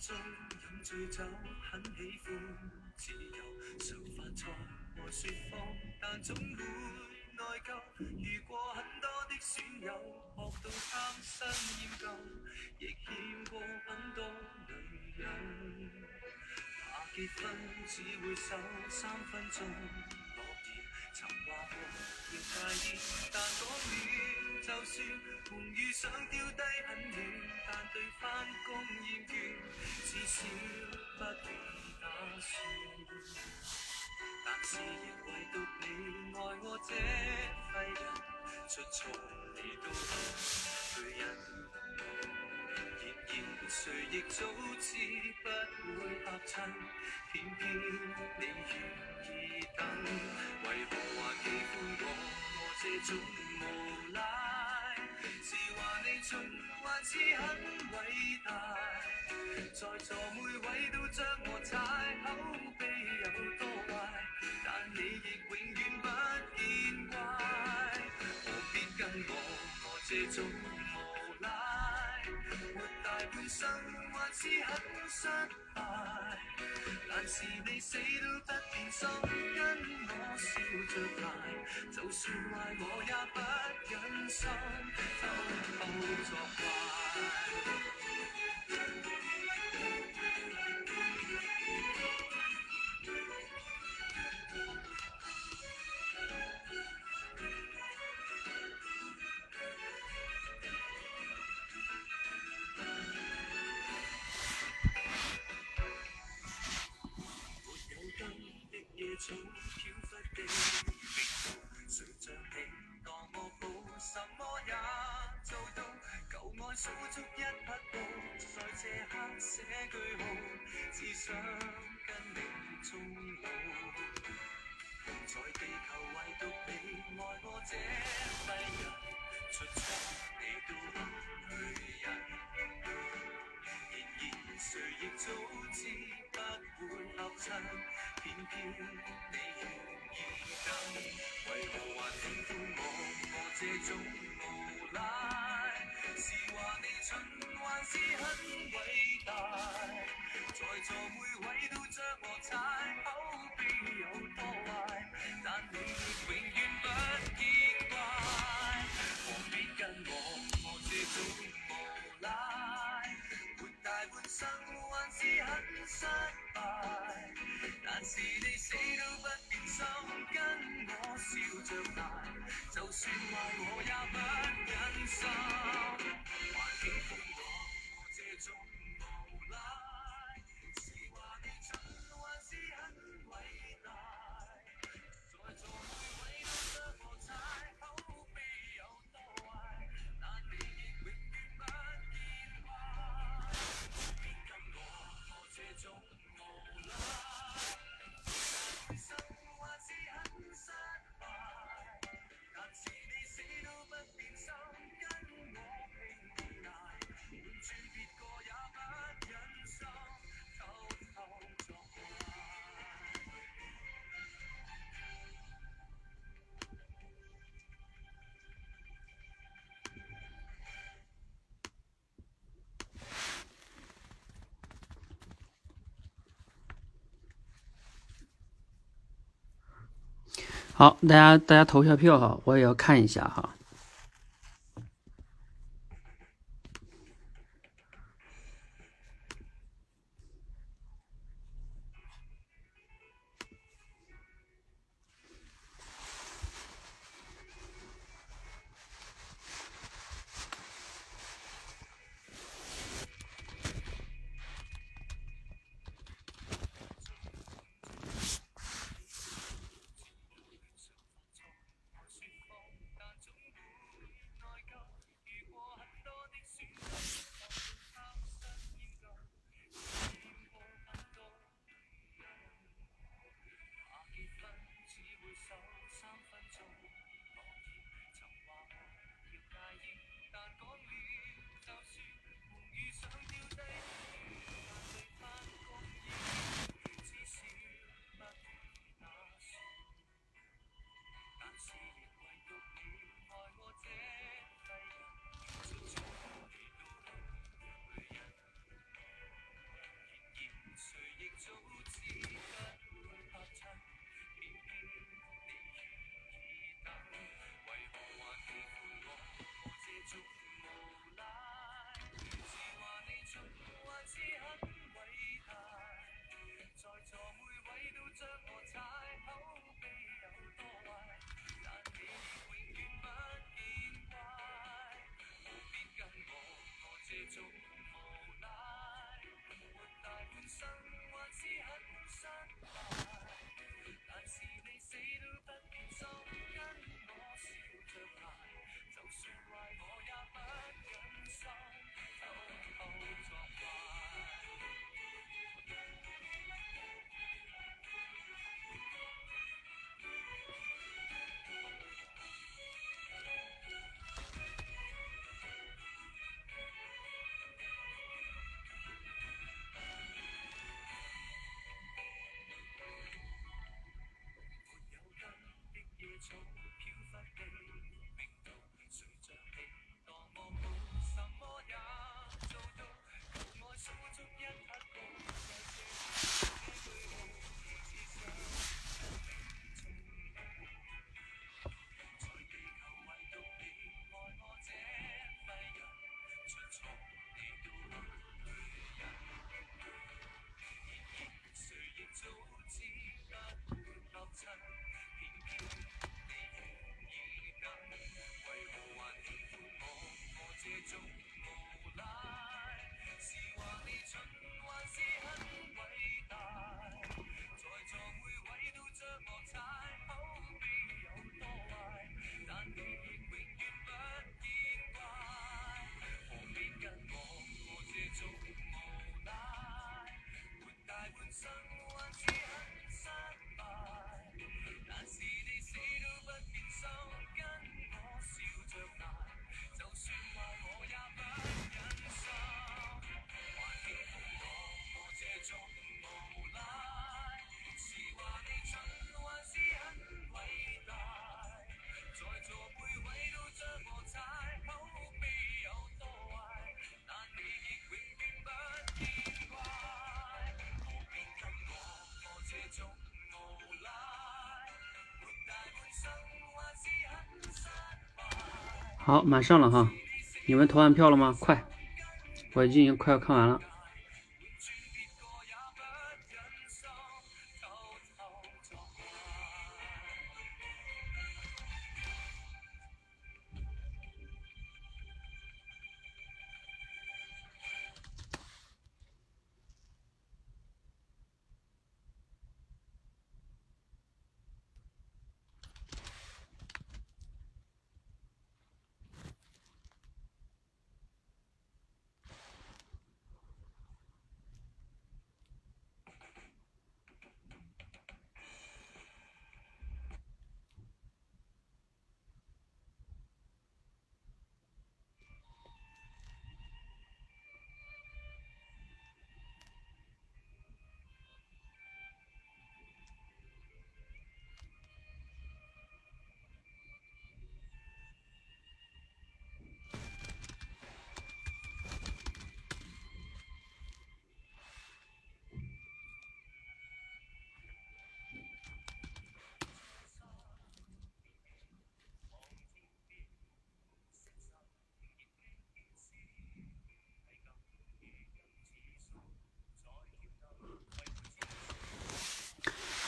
中饮醉酒，很喜欢自由，常犯错和说谎，但总会内疚。遇过很多的损友，学到贪新厌旧，亦欠过很多女人。怕结婚只会守三分钟，诺言曾话过要戒烟，但讲了就算，梦遇想丢低很远，但对翻工厌至少不必打算。但是亦唯独你爱我这废人，出错你都不去忍。然而谁亦早知不会合衬，偏偏你愿意等，为何还喜欢我？我这种无赖，你尽还是很伟大？在座每位都将我踩，口碑有多坏，但你亦永远不见怪。何必跟我我这种，半生还是很失败。但是你死都不变心，跟我笑着捱，就算坏我也不忍心偷偷作怪。好，大家大家投下票哈，我也要看一下哈。好，马上了哈，你们投完票了吗？快，我已经快要看完了。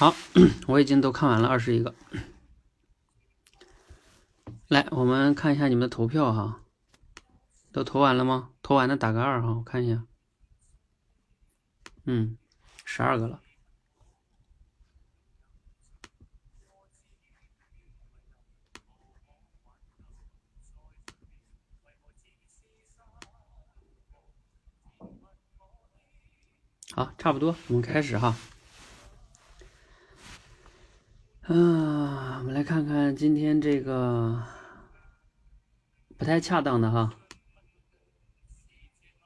好，我已经都看完了二十一个。来，我们看一下你们的投票哈，都投完了吗？投完的打个二哈，我看一下。嗯，十二个了。好，差不多，我们开始哈。嗯，我们来看看今天这个不太恰当的哈。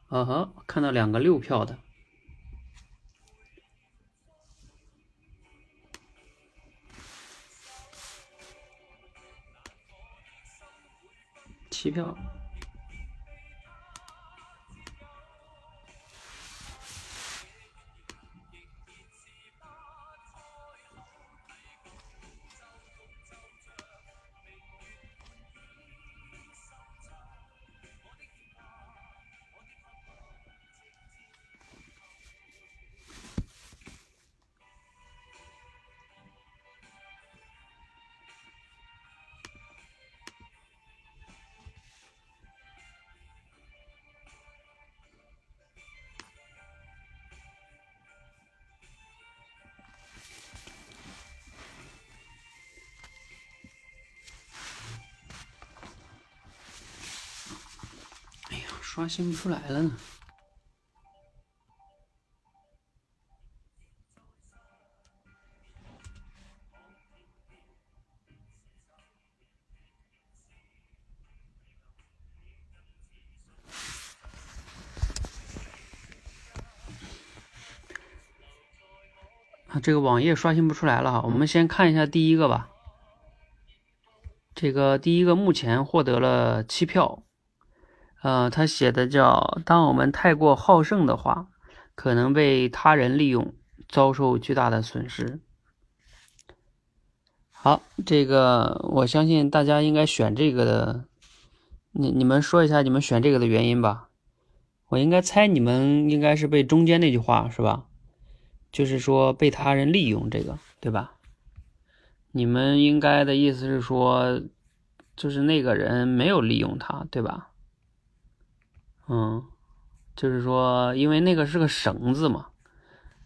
哦呵，看到两个六票的，七票。刷新不出来了呢。啊，这个网页刷新不出来了哈。我们先看一下第一个吧。这个第一个目前获得了七票，呃，他写的叫“当我们太过好胜的话，可能被他人利用，遭受巨大的损失。”好，这个我相信大家应该选这个的，你你们说一下你们选这个的原因吧。我应该猜你们应该是被中间那句话是吧？就是说被他人利用这个，对吧？你们应该的意思是说，就是那个人没有利用他，对吧？嗯，就是说，因为那个是个绳子嘛，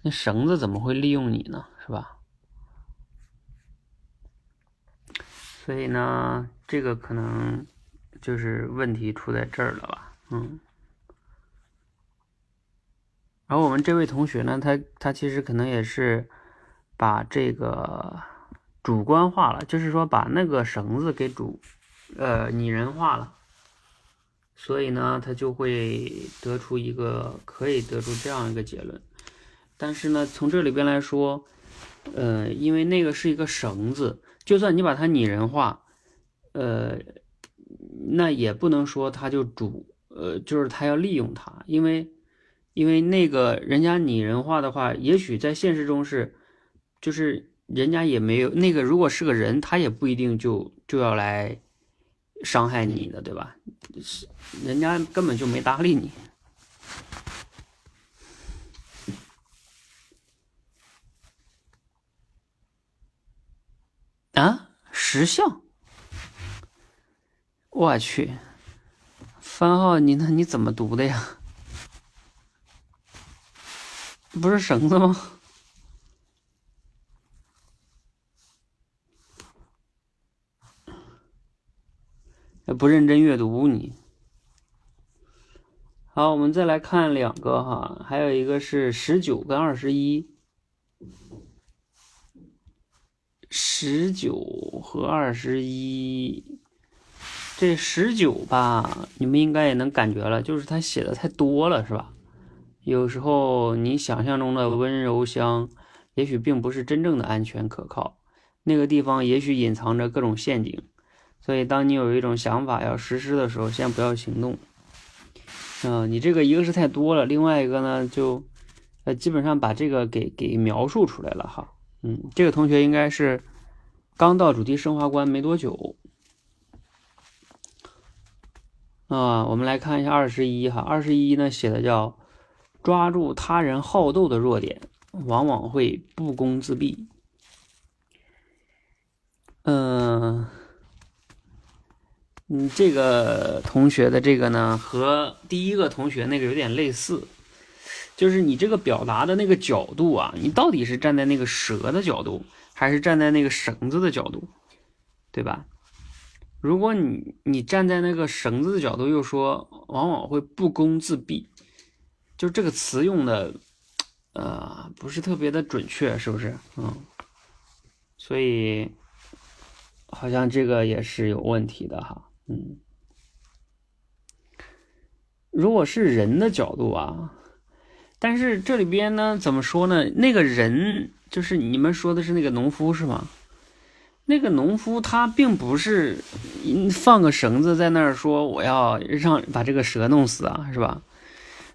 那绳子怎么会利用你呢？是吧？所以呢，这个可能就是问题出在这儿了吧？嗯。然后我们这位同学呢，他他其实可能也是把这个主观化了，就是说把那个绳子给主呃拟人化了，所以呢，他就会得出一个可以得出这样一个结论。但是呢，从这里边来说，呃，因为那个是一个绳子，就算你把它拟人化，呃，那也不能说他就主呃就是他要利用它，因为。因为那个人家拟人化的话，也许在现实中是就是人家也没有那个，如果是个人，他也不一定就就要来伤害你的，对吧？是人家根本就没搭理你。啊，石像！我去，番号，你那你怎么读的呀？不是绳子吗？不认真阅读你。好，我们再来看两个哈，还有一个是十九跟二十一。十九和二十一，这十九吧，你们应该也能感觉了，就是他写的太多了，是吧？有时候你想象中的温柔乡，也许并不是真正的安全可靠，那个地方也许隐藏着各种陷阱。所以，当你有一种想法要实施的时候，先不要行动。嗯，你这个一个是太多了，另外一个呢，就呃，基本上把这个给给描述出来了哈。嗯，这个同学应该是刚到主题升华关没多久啊。我们来看一下二十一哈，二十一呢写的叫抓住他人好斗的弱点，往往会不攻自毙。嗯，嗯，这个同学的这个呢和第一个同学那个有点类似。就是你这个表达的那个角度啊，你到底是站在那个蛇的角度，还是站在那个绳子的角度，对吧？如果你你站在那个绳子的角度，又说往往会不攻自毙，就这个词用的，呃，不是特别的准确，是不是？嗯，所以好像这个也是有问题的哈。嗯，如果是人的角度啊。但是这里边呢，怎么说呢？那个人就是你们说的是那个农夫是吗？那个农夫他并不是放个绳子在那儿说我要让把这个蛇弄死啊，是吧？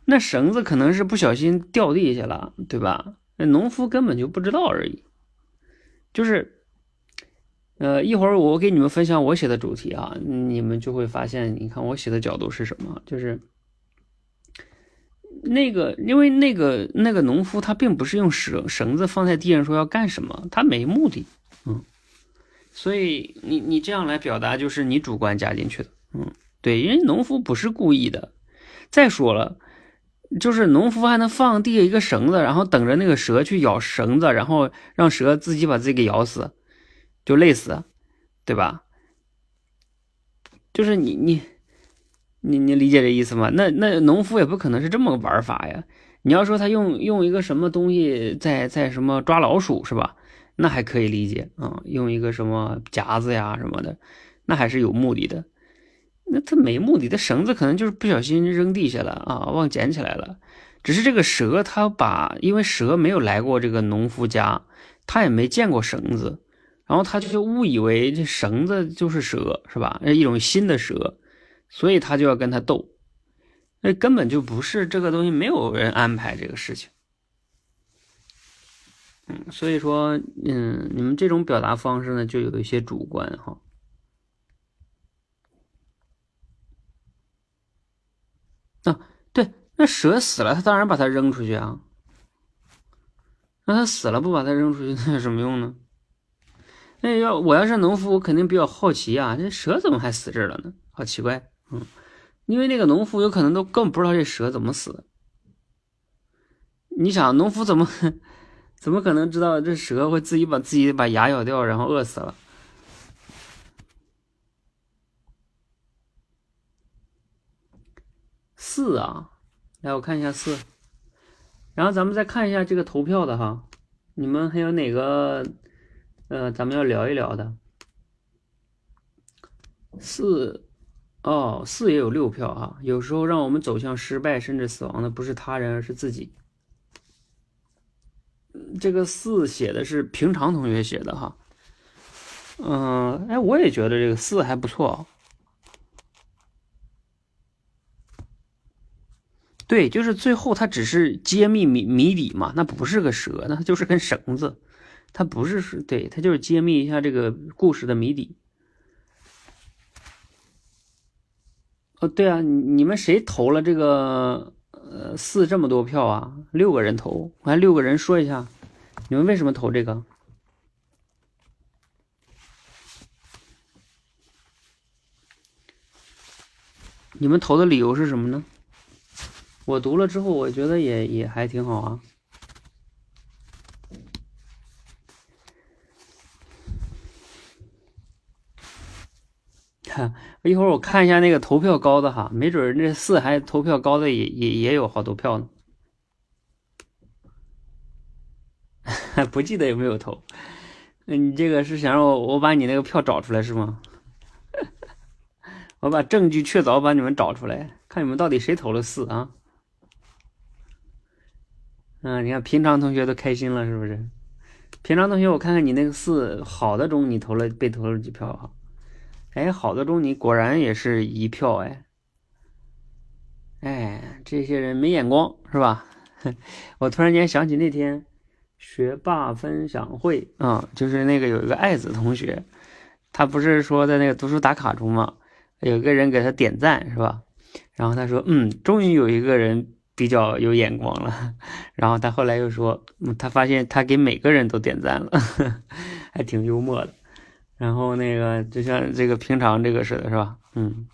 那绳子可能是不小心掉地下了，对吧？那农夫根本就不知道而已。就是，呃，一会儿我给你们分享我写的主题啊，你们就会发现，你看我写的角度是什么，就是。那个，因为那个那个农夫他并不是用绳绳子放在地上说要干什么，他没目的，嗯，所以你你这样来表达就是你主观加进去的，嗯，对，因为农夫不是故意的。再说了，就是农夫还能放地下一个绳子，然后等着那个蛇去咬绳子，然后让蛇自己把自己给咬死，就累死，对吧？就是你你。你你理解这意思吗？那那农夫也不可能是这么个玩法呀。你要说他用用一个什么东西在在什么抓老鼠是吧？那还可以理解啊，用一个什么夹子呀什么的，那还是有目的的。那他没目的，的绳子可能就是不小心扔地下了啊，忘捡起来了。只是这个蛇，他把因为蛇没有来过这个农夫家，他也没见过绳子，然后他就误以为这绳子就是蛇是吧？一种新的蛇。所以他就要跟他斗，那根本就不是这个东西，没有人安排这个事情。嗯，所以说，嗯，你们这种表达方式呢，就有一些主观哈。啊，对，那蛇死了，他当然把它扔出去啊。那他死了不把它扔出去，那有什么用呢？那要我要是农夫，我肯定比较好奇啊，这蛇怎么还死这儿了呢？好奇怪。嗯，因为那个农夫有可能都更不知道这蛇怎么死的。你想，农夫怎么怎么可能知道这蛇会自己把自己把牙咬掉，然后饿死了？四啊，来我看一下四，然后咱们再看一下这个投票的哈，你们还有哪个呃咱们要聊一聊的？四。哦，四也有六票哈。有时候让我们走向失败甚至死亡的不是他人，而是自己。这个四写的是平常同学写的哈。嗯，哎，我也觉得这个四还不错。对，就是最后他只是揭秘谜谜底嘛，那不是个蛇，那就是根绳子。他不是是对他就是揭秘一下这个故事的谜底。哦，对啊，你们谁投了这个呃四这么多票啊？六个人投，我看六个人说一下，你们为什么投这个？你们投的理由是什么呢？我读了之后，我觉得也也还挺好啊。一会儿我看一下那个投票高的哈，没准那四还投票高的也也也有好多票呢。不记得有没有投？那你这个是想让我我把你那个票找出来是吗？我把证据确凿把你们找出来，看你们到底谁投了四啊？嗯，你看平常同学都开心了是不是？平常同学，我看看你那个四好的中你投了被投了几票哈？哎，好的中你果然也是一票哎，哎，这些人没眼光是吧？我突然间想起那天学霸分享会啊，就是那个有一个爱子同学，他不是说在那个读书打卡中嘛，有个人给他点赞是吧？然后他说，嗯，终于有一个人比较有眼光了。然后他后来又说，嗯，他发现他给每个人都点赞了，还挺幽默的。然后那个就像这个平常这个似的，是吧？嗯。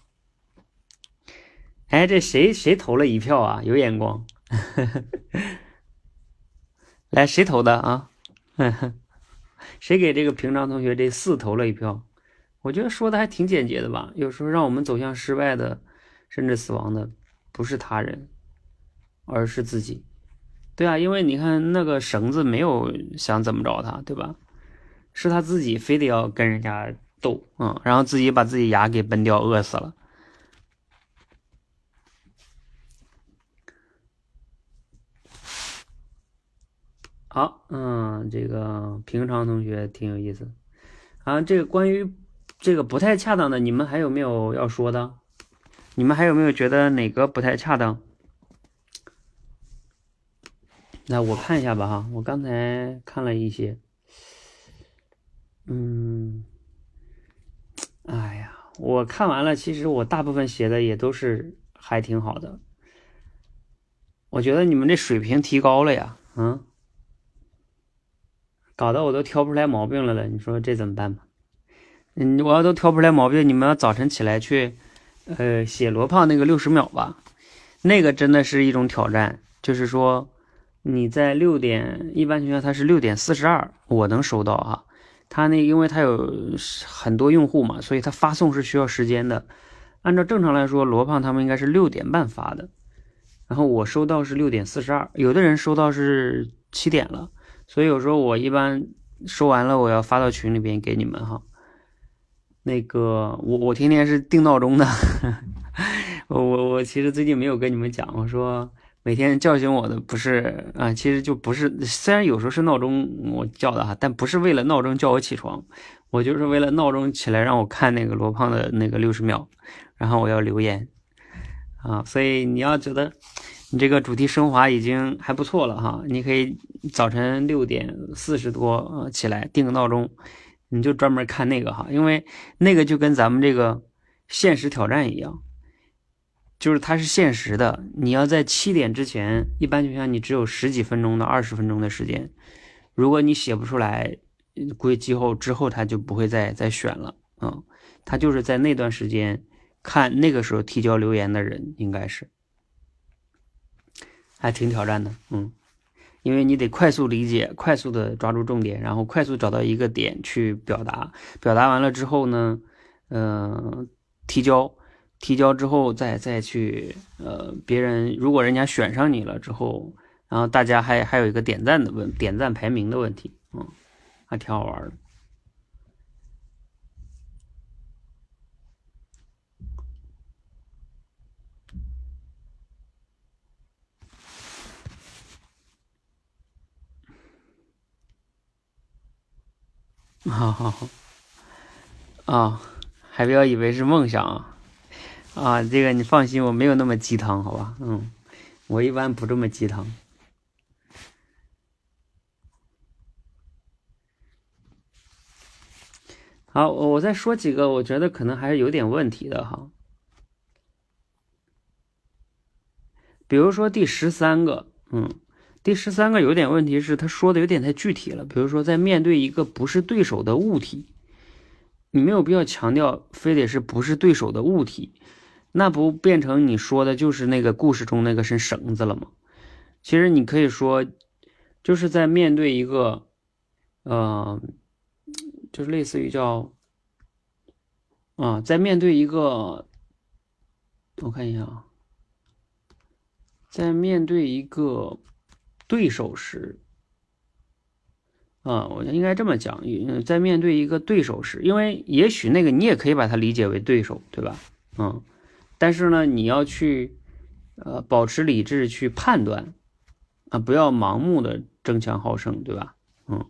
哎，这谁谁投了一票啊？有眼光。来，谁投的啊？谁给这个平常同学这四投了一票？我觉得说的还挺简洁的吧。有时候让我们走向失败的，甚至死亡的，不是他人，而是自己。对啊，因为你看那个绳子没有想怎么着他，对吧？是他自己非得要跟人家斗，嗯，然后自己把自己牙给崩掉，饿死了。好，嗯，这个平常同学挺有意思啊。这个关于这个不太恰当的，你们还有没有要说的？你们还有没有觉得哪个不太恰当？那我看一下吧，哈，我刚才看了一些。嗯，哎呀，我看完了，其实我大部分写的也都是还挺好的。我觉得你们这水平提高了呀，嗯，搞得我都挑不出来毛病来了。你说这怎么办吧？嗯，我要都挑不出来毛病，你们要早晨起来去，呃，写罗胖那个六十秒吧，那个真的是一种挑战。就是说你在六点，一般情况下它是六点四十二，我能收到哈。他那，因为他有很多用户嘛，所以他发送是需要时间的。按照正常来说，罗胖他们应该是六点半发的，然后我收到是六点四十二，有的人收到是七点了，所以有时候我一般收完了，我要发到群里边给你们哈。那个我我天天是定闹钟的，我我我其实最近没有跟你们讲，我说。每天叫醒我的不是啊，其实就不是，虽然有时候是闹钟我叫的哈，但不是为了闹钟叫我起床，我就是为了闹钟起来让我看那个罗胖的那个六十秒，然后我要留言啊，所以你要觉得你这个主题升华已经还不错了哈，你可以早晨六点四十多起来定个闹钟，你就专门看那个哈，因为那个就跟咱们这个现实挑战一样。就是它是限时的，你要在七点之前，一般情况下你只有十几分钟到二十分钟的时间。如果你写不出来，估计之后之后他就不会再再选了。嗯，他就是在那段时间看那个时候提交留言的人，应该是还挺挑战的。嗯，因为你得快速理解，快速的抓住重点，然后快速找到一个点去表达。表达完了之后呢，嗯，提交。提交之后再再去，呃，别人如果人家选上你了之后，然后大家还还有一个点赞的问点赞排名的问题，嗯，还挺好玩的。好好好，啊，还不要以为是梦想啊。啊，这个你放心，我没有那么鸡汤，好吧？嗯，我一般不这么鸡汤。好，我我再说几个，我觉得可能还是有点问题的哈。比如说第十三个，嗯，第十三个有点问题是，他说的有点太具体了。比如说，在面对一个不是对手的物体，你没有必要强调非得是不是对手的物体，那不变成你说的就是那个故事中那个是绳子了吗？其实你可以说，就是在面对一个，呃，就是类似于叫，啊，在面对一个，我看一下啊。在面对一个对手时，啊，我应该这么讲，在面对一个对手时，因为也许那个你也可以把它理解为对手，对吧？嗯，但是呢，你要去呃保持理智去判断，啊，不要盲目的争强好胜，对吧？嗯。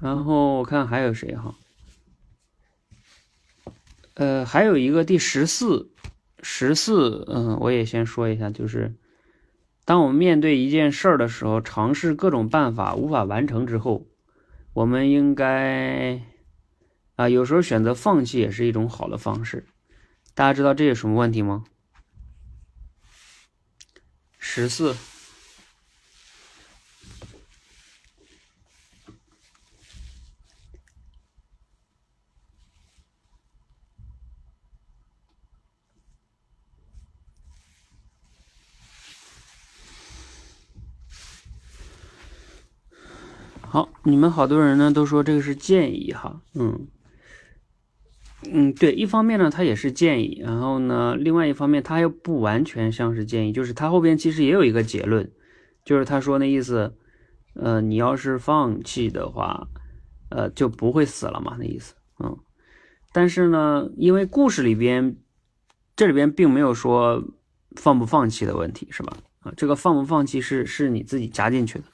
然后我看还有谁哈？呃，还有一个第十四。十四，嗯，我也先说一下，就是当我们面对一件事儿的时候，尝试各种办法无法完成之后，我们应该啊，有时候选择放弃也是一种好的方式。大家知道这有什么问题吗？十四。好，你们好多人呢都说这个是建议哈，嗯，嗯，对，一方面呢它也是建议，然后呢另外一方面它又不完全像是建议，就是它后边其实也有一个结论，就是他说那意思，呃，你要是放弃的话，呃就不会死了嘛，那意思，嗯，但是呢，因为故事里边这里边并没有说放不放弃的问题，是吧？啊，这个放不放弃是是你自己加进去的。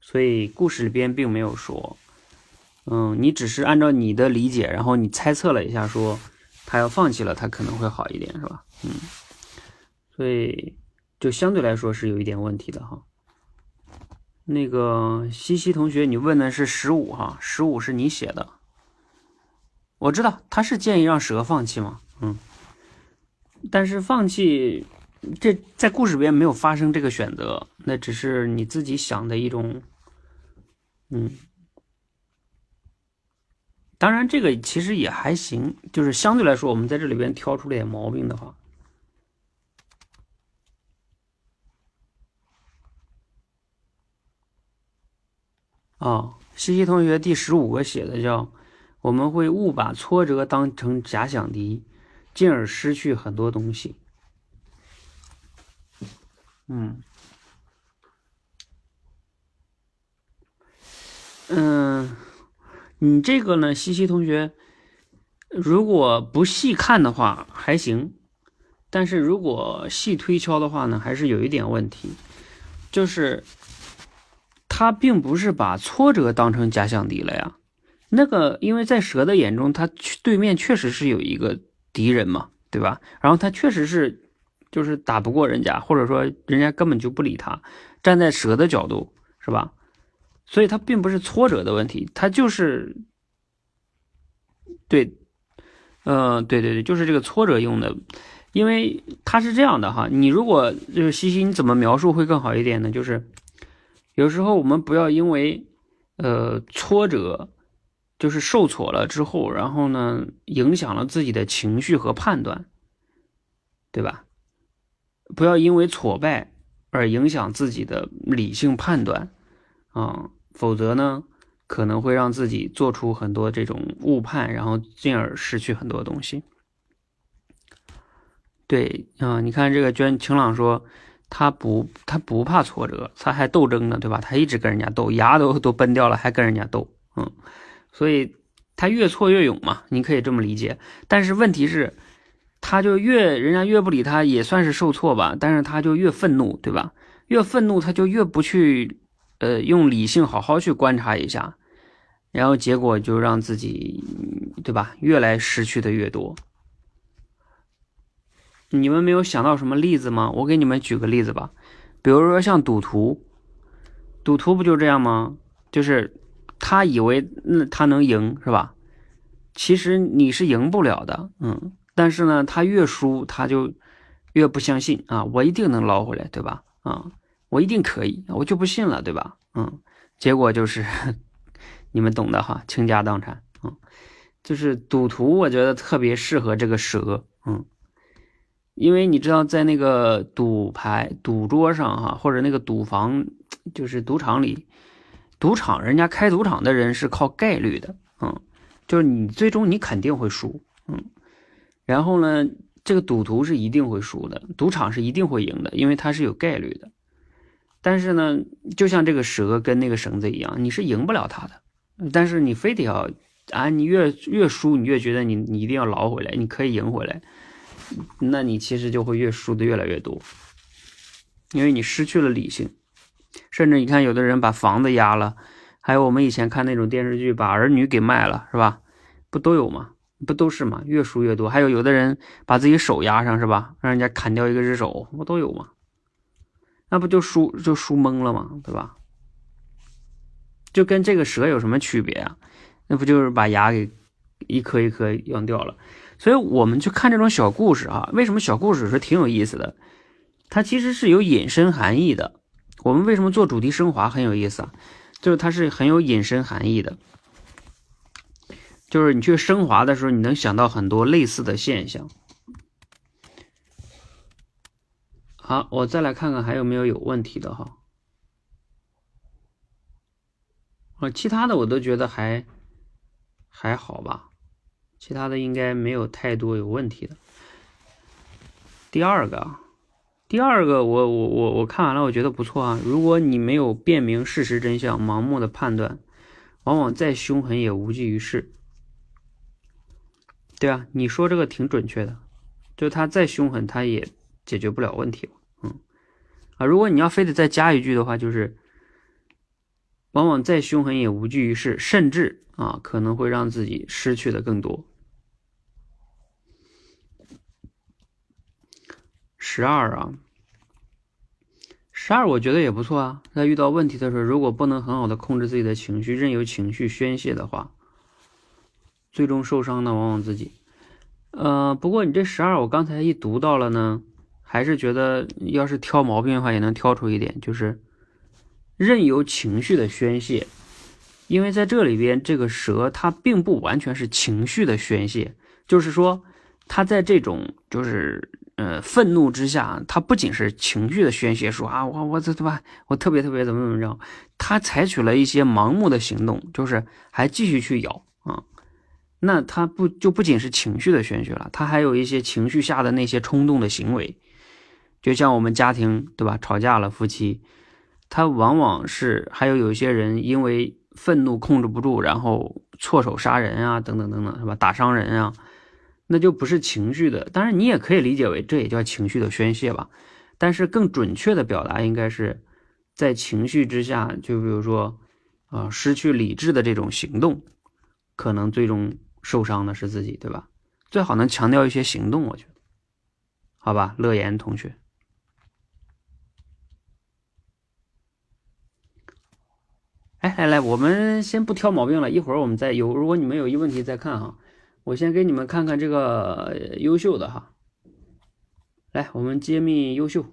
所以故事里边并没有说，嗯，你只是按照你的理解，然后你猜测了一下，说他要放弃了，他可能会好一点，是吧？嗯，所以就相对来说是有一点问题的哈。那个西西同学，你问的是十五哈，十五是你写的，我知道他是建议让蛇放弃嘛，嗯，但是放弃这在故事里边没有发生这个选择，那只是你自己想的一种。嗯，当然，这个其实也还行，就是相对来说，我们在这里边挑出了点毛病的话，啊，西西同学第十五个写的叫“我们会误把挫折当成假想敌，进而失去很多东西”。嗯。嗯，你这个呢，西西同学，如果不细看的话还行，但是如果细推敲的话呢，还是有一点问题，就是他并不是把挫折当成假想敌了呀。那个，因为在蛇的眼中，他对面确实是有一个敌人嘛，对吧？然后他确实是就是打不过人家，或者说人家根本就不理他。站在蛇的角度，是吧？所以它并不是挫折的问题，它就是，对，嗯，对对对，就是这个挫折用的，因为它是这样的哈，你如果就是西西，你怎么描述会更好一点呢？就是有时候我们不要因为呃挫折，就是受挫了之后，然后呢影响了自己的情绪和判断，对吧？不要因为挫败而影响自己的理性判断，啊。否则呢，可能会让自己做出很多这种误判，然后进而失去很多东西。对，啊，你看这个娟晴朗说，他不，他不怕挫折，他还斗争呢，对吧？他一直跟人家斗，牙都都崩掉了，还跟人家斗，嗯，所以他越挫越勇嘛，你可以这么理解。但是问题是，他就越人家越不理他，也算是受挫吧，但是他就越愤怒，对吧？越愤怒，他就越不去。呃，用理性好好去观察一下，然后结果就让自己，对吧？越来失去的越多。你们没有想到什么例子吗？我给你们举个例子吧，比如说像赌徒，赌徒不就这样吗？就是他以为那他能赢是吧？其实你是赢不了的，嗯。但是呢，他越输他就越不相信啊，我一定能捞回来，对吧？啊，我一定可以，我就不信了，对吧？嗯。结果就是 你们懂的哈，倾家荡产，嗯。就是赌徒，我觉得特别适合这个蛇，嗯。因为你知道，在那个赌牌赌桌上哈，或者那个赌房，就是赌场里，赌场人家开赌场的人是靠概率的，嗯，就是你最终你肯定会输，嗯，然后呢，这个赌徒是一定会输的，赌场是一定会赢的，因为它是有概率的。但是呢，就像这个蛇跟那个绳子一样，你是赢不了它的，但是你非得要啊，你越越输，你越觉得你你一定要捞回来，你可以赢回来。那你其实就会越输的越来越多，因为你失去了理性，甚至你看有的人把房子押了，还有我们以前看那种电视剧，把儿女给卖了，是吧？不都有吗？不都是吗？越输越多。还有有的人把自己手压上，是吧？让人家砍掉一个只手，不都有吗？那不就输就输懵了吗？对吧？就跟这个蛇有什么区别啊？那不就是把牙给一颗一颗咬掉了？所以我们去看这种小故事啊，为什么小故事是挺有意思的？它其实是有引申含义的。我们为什么做主题升华很有意思啊？就是它是很有引申含义的。就是你去升华的时候，你能想到很多类似的现象。好，我再来看看还有没有有问题的哈。啊，其他的我都觉得还还好吧。其他的应该没有太多有问题的。第二个，第二个，我我我我看完了，我觉得不错啊。如果你没有辨明事实真相，盲目的判断，往往再凶狠也无济于事。对啊，你说这个挺准确的，就他再凶狠，他也解决不了问题。嗯，啊，如果你要非得再加一句的话，就是往往再凶狠也无济于事，甚至。啊，可能会让自己失去的更多。十二啊，十二，我觉得也不错啊。在遇到问题的时候，如果不能很好的控制自己的情绪，任由情绪宣泄的话，最终受伤的往往自己。呃，不过你这十二，我刚才一读到了呢，还是觉得要是挑毛病的话，也能挑出一点，就是任由情绪的宣泄。因为在这里边，这个蛇它并不完全是情绪的宣泄，就是说，它在这种就是呃愤怒之下，它不仅是情绪的宣泄，说啊我我这对吧，我特别特别怎么怎么着，它采取了一些盲目的行动，就是还继续去咬啊，那它不就不仅是情绪的宣泄了，它还有一些情绪下的那些冲动的行为，就像我们家庭对吧，吵架了夫妻，他往往是还有有一些人因为。愤怒控制不住，然后错手杀人啊，等等等等，是吧？打伤人啊，那就不是情绪的。当然，你也可以理解为这也叫情绪的宣泄吧。但是更准确的表达应该是在情绪之下，就比如说啊，失去理智的这种行动，可能最终受伤的是自己，对吧？最好能强调一些行动，我觉得，好吧，乐言同学。哎，来来，我们先不挑毛病了，一会儿我们再有。如果你们有一问题再看哈，我先给你们看看这个优秀的哈。来，我们揭秘优秀。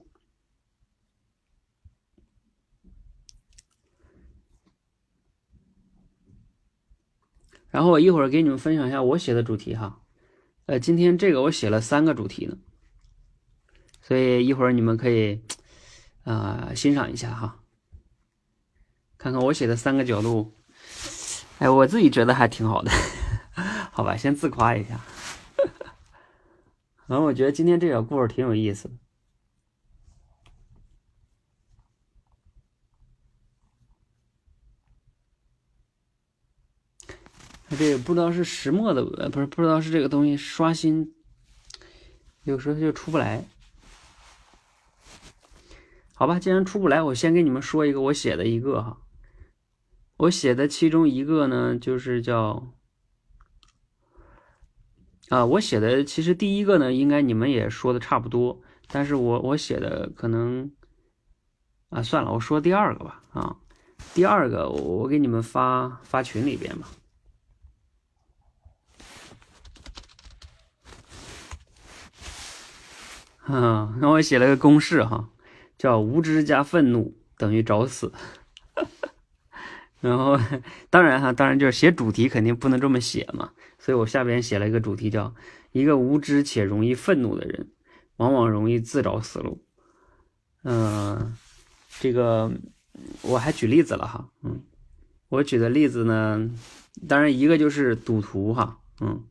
然后我一会儿给你们分享一下我写的主题哈。呃，今天这个我写了三个主题呢，所以一会儿你们可以啊欣赏一下哈。看看我写的三个角度，哎，我自己觉得还挺好的，好吧，先自夸一下。然 后我觉得今天这个故事挺有意思的。这个不知道是石墨的，不是不知道是这个东西刷新，有时候就出不来。好吧，既然出不来，我先给你们说一个我写的一个哈。我写的其中一个呢，就是叫啊，我写的其实第一个呢，应该你们也说的差不多，但是我我写的可能啊，算了，我说第二个吧啊，第二个，我我给你们发发群里边吧。啊，那我写了个公式哈，叫无知加愤怒等于找死。然后，当然哈，当然就是写主题肯定不能这么写嘛，所以我下边写了一个主题，叫一个无知且容易愤怒的人，往往容易自找死路。嗯，这个我还举例子了哈，嗯，我举的例子呢，当然一个就是赌徒哈，嗯，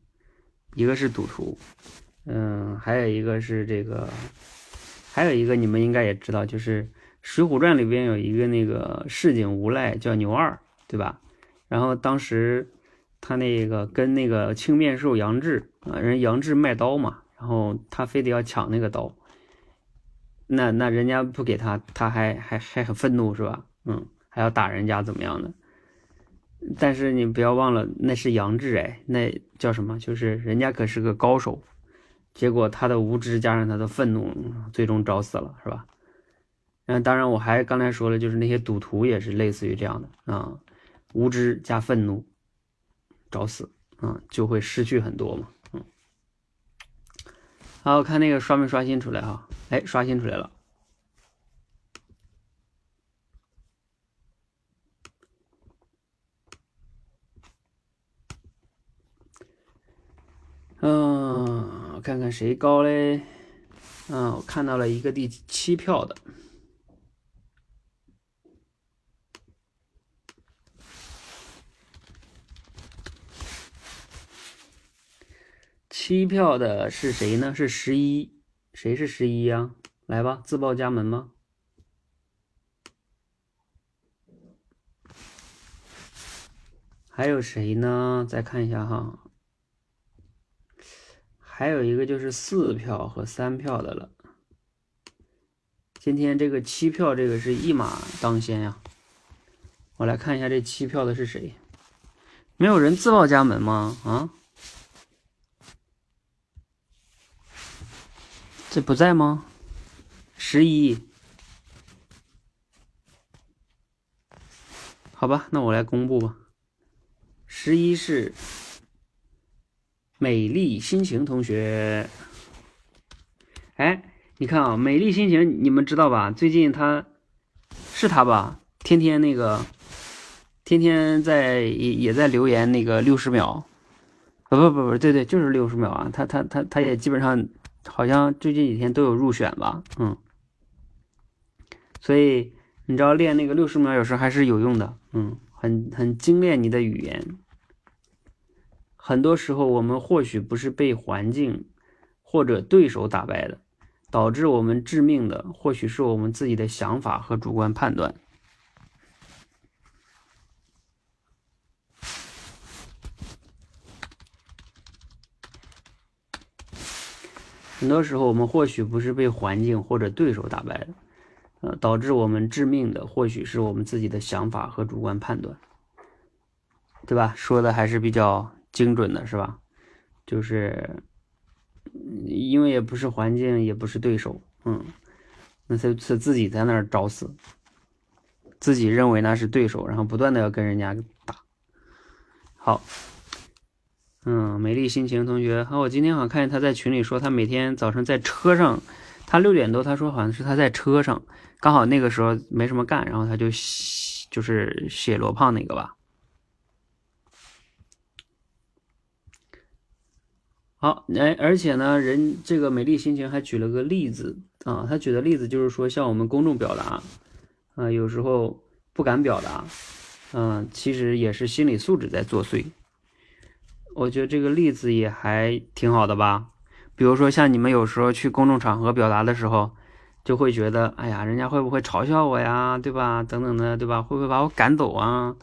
一个是赌徒。嗯，还有一个是这个，还有一个你们应该也知道，就是《水浒传》里边有一个那个市井无赖叫牛二，对吧？然后当时他那个跟那个青面兽杨志啊，人杨志卖刀嘛，然后他非得要抢那个刀，那那人家不给他，他还还还很愤怒是吧？嗯，还要打人家怎么样的？但是你不要忘了，那是杨志哎，那叫什么？就是人家可是个高手。结果他的无知加上他的愤怒，最终找死了，是吧？嗯，当然我还刚才说了，就是那些赌徒也是类似于这样的啊，无知加愤怒，找死啊，就会失去很多嘛。嗯，好，看那个刷没刷新出来哈？哎，刷新出来了。嗯。我看看谁高嘞？嗯，我看到了一个第七票的，七票的是谁呢？是十一，谁是十一呀？来吧，自报家门吗？还有谁呢？再看一下哈。还有一个就是四票和三票的了。今天这个七票，这个是一马当先呀。我来看一下这七票的是谁？没有人自报家门吗？啊？这不在吗？十一。好吧，那我来公布吧。十一是。美丽心情同学，哎，你看啊，美丽心情，你们知道吧？最近他是他吧？天天那个，天天在也也在留言那个六十秒，不不不不，对对，就是六十秒啊。他他他他也基本上好像最近几天都有入选吧，嗯。所以你知道练那个六十秒有时候还是有用的，嗯，很很精炼你的语言。很多时候，我们或许不是被环境或者对手打败的，导致我们致命的，或许是我们自己的想法和主观判断。很多时候，我们或许不是被环境或者对手打败的，呃，导致我们致命的，或许是我们自己的想法和主观判断，对吧？说的还是比较。精准的是吧？就是因为也不是环境，也不是对手，嗯，那是是自己在那儿找死，自己认为那是对手，然后不断的要跟人家打。好，嗯，美丽心情同学，好，我今天好像看见他在群里说，他每天早晨在车上，他六点多，他说好像是他在车上，刚好那个时候没什么干，然后他就就是写罗胖那个吧。好，哎，而且呢，人这个美丽心情还举了个例子啊，他举的例子就是说，像我们公众表达，啊，有时候不敢表达，嗯，其实也是心理素质在作祟。我觉得这个例子也还挺好的吧。比如说，像你们有时候去公众场合表达的时候，就会觉得，哎呀，人家会不会嘲笑我呀，对吧？等等的，对吧？会不会把我赶走啊？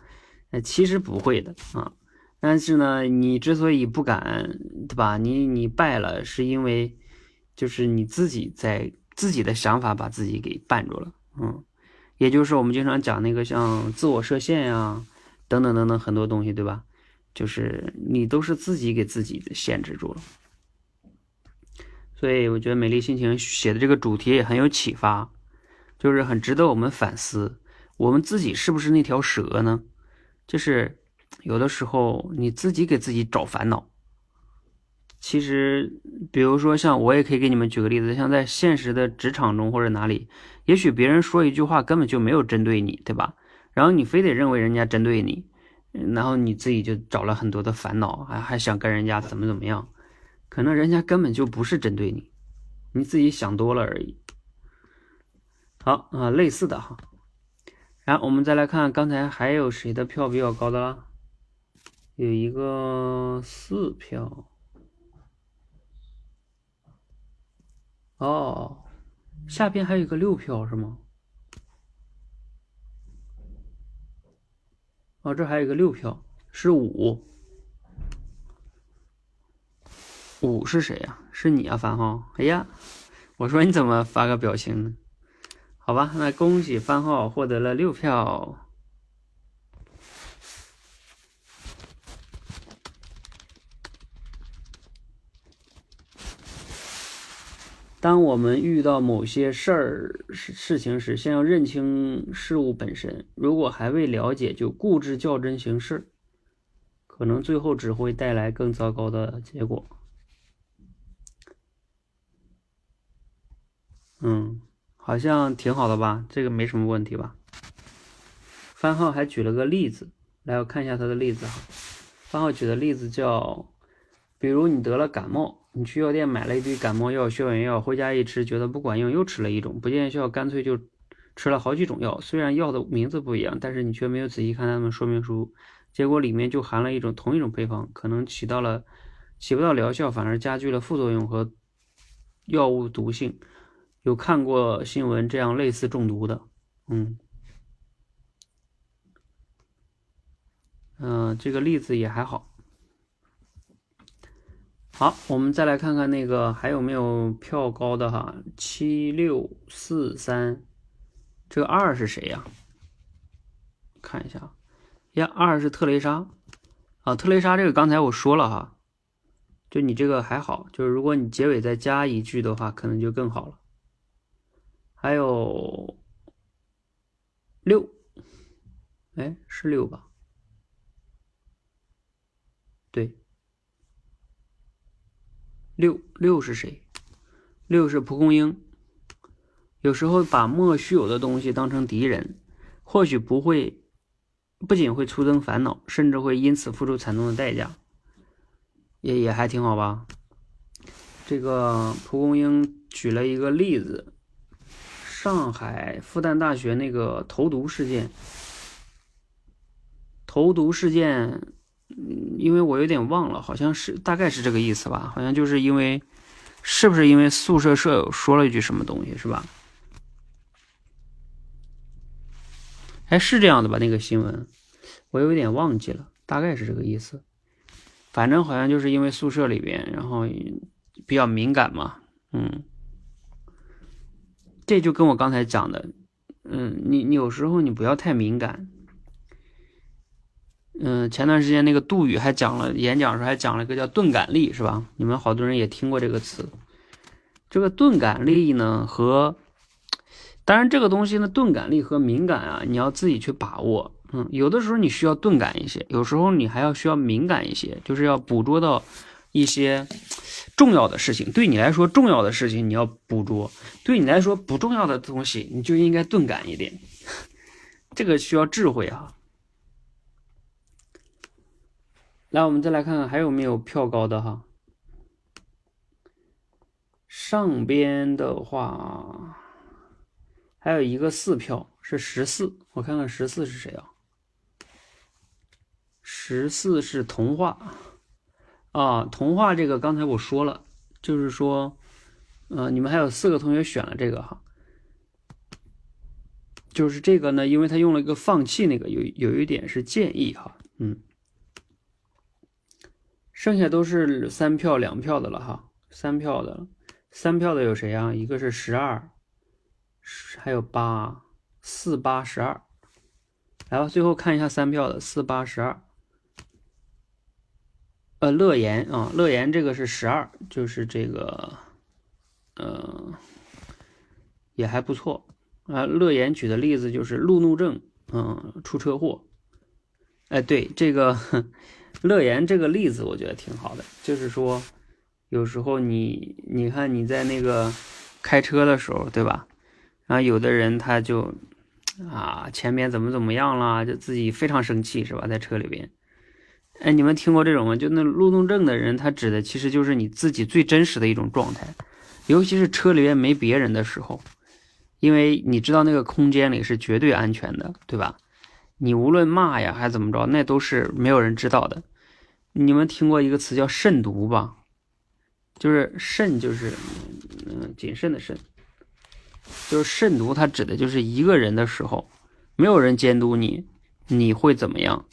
其实不会的啊。但是呢，你之所以不敢，对吧？你你败了，是因为就是你自己在自己的想法把自己给绊住了，嗯，也就是我们经常讲那个像自我设限呀，等等等等很多东西，对吧？就是你都是自己给自己限制住了。所以我觉得美丽心情写的这个主题也很有启发，就是很值得我们反思。我们自己是不是那条蛇呢？就是有的时候你自己给自己找烦恼。其实，比如说像我也可以给你们举个例子，像在现实的职场中或者哪里，也许别人说一句话根本就没有针对你，对吧？然后你非得认为人家针对你，然后你自己就找了很多的烦恼，还还想跟人家怎么怎么样，可能人家根本就不是针对你，你自己想多了而已。好啊，类似的哈。然后我们再来看刚才还有谁的票比较高的啦？有一个四票。哦，下边还有一个六票是吗？哦，这还有一个六票，是五。五是谁呀？是你啊，番号。哎呀，我说你怎么发个表情呢？好吧，那恭喜番号获得了六票。当我们遇到某些事儿事事情时，先要认清事物本身。如果还未了解就固执较真行事，可能最后只会带来更糟糕的结果。嗯，好像挺好的吧？这个没什么问题吧？番号还举了个例子，来我看一下他的例子哈。番号举的例子叫，比如你得了感冒。你去药店买了一堆感冒药、消炎药，回家一吃觉得不管用，又吃了一种，不见效，干脆就吃了好几种药。虽然药的名字不一样，但是你却没有仔细看它们说明书，结果里面就含了一种同一种配方，可能起到了起不到疗效，反而加剧了副作用和药物毒性。有看过新闻这样类似中毒的？嗯嗯，这个例子也还好。好，我们再来看看那个还有没有票高的哈？七六四三，这个二是谁呀？看一下，呀，二是特蕾莎啊。特蕾莎这个刚才我说了哈，就你这个还好，就是如果你结尾再加一句的话，可能就更好了。还有六，哎，是六吧？对。六六是谁？六是蒲公英。有时候把莫须有的东西当成敌人，或许不会，不仅会徒增烦恼，甚至会因此付出惨重的代价。也也还挺好吧。这个蒲公英举了一个例子：上海复旦大学那个投毒事件。投毒事件。嗯，因为我有点忘了，好像是大概是这个意思吧？好像就是因为，是不是因为宿舍舍友说了一句什么东西，是吧？哎，是这样的吧？那个新闻我有点忘记了，大概是这个意思。反正好像就是因为宿舍里边，然后比较敏感嘛，嗯，这就跟我刚才讲的，嗯，你你有时候你不要太敏感。嗯，前段时间那个杜宇还讲了演讲时候还讲了一个叫钝感力，是吧？你们好多人也听过这个词。这个钝感力呢，和当然这个东西呢，钝感力和敏感啊，你要自己去把握。嗯，有的时候你需要钝感一些，有时候你还要需要敏感一些，就是要捕捉到一些重要的事情。对你来说重要的事情你要捕捉，对你来说不重要的东西你就应该钝感一点。这个需要智慧啊。来，我们再来看看还有没有票高的哈。上边的话还有一个四票是十四，我看看十四是谁啊？十四是童话啊，童话这个刚才我说了，就是说，呃，你们还有四个同学选了这个哈，就是这个呢，因为他用了一个放弃那个，有有一点是建议哈，嗯。剩下都是三票两票的了哈，三票的，三票的有谁啊？一个是十二，还有八四八十二，来吧，最后看一下三票的四八十二，呃，乐言啊，乐言这个是十二，就是这个，呃，也还不错，啊，乐言举的例子就是路怒症，嗯，出车祸。哎，对这个乐言这个例子，我觉得挺好的，就是说有时候你你看你在那个开车的时候，对吧？然后有的人他就啊前面怎么怎么样了，就自己非常生气，是吧？在车里边。哎，你们听过这种吗？就那路怒症的人，他指的其实就是你自己最真实的一种状态，尤其是车里面没别人的时候，因为你知道那个空间里是绝对安全的，对吧？你无论骂呀还是怎么着，那都是没有人知道的。你们听过一个词叫慎独吧？就是慎，就是嗯谨慎的慎，就是慎独，它指的就是一个人的时候，没有人监督你，你会怎么样？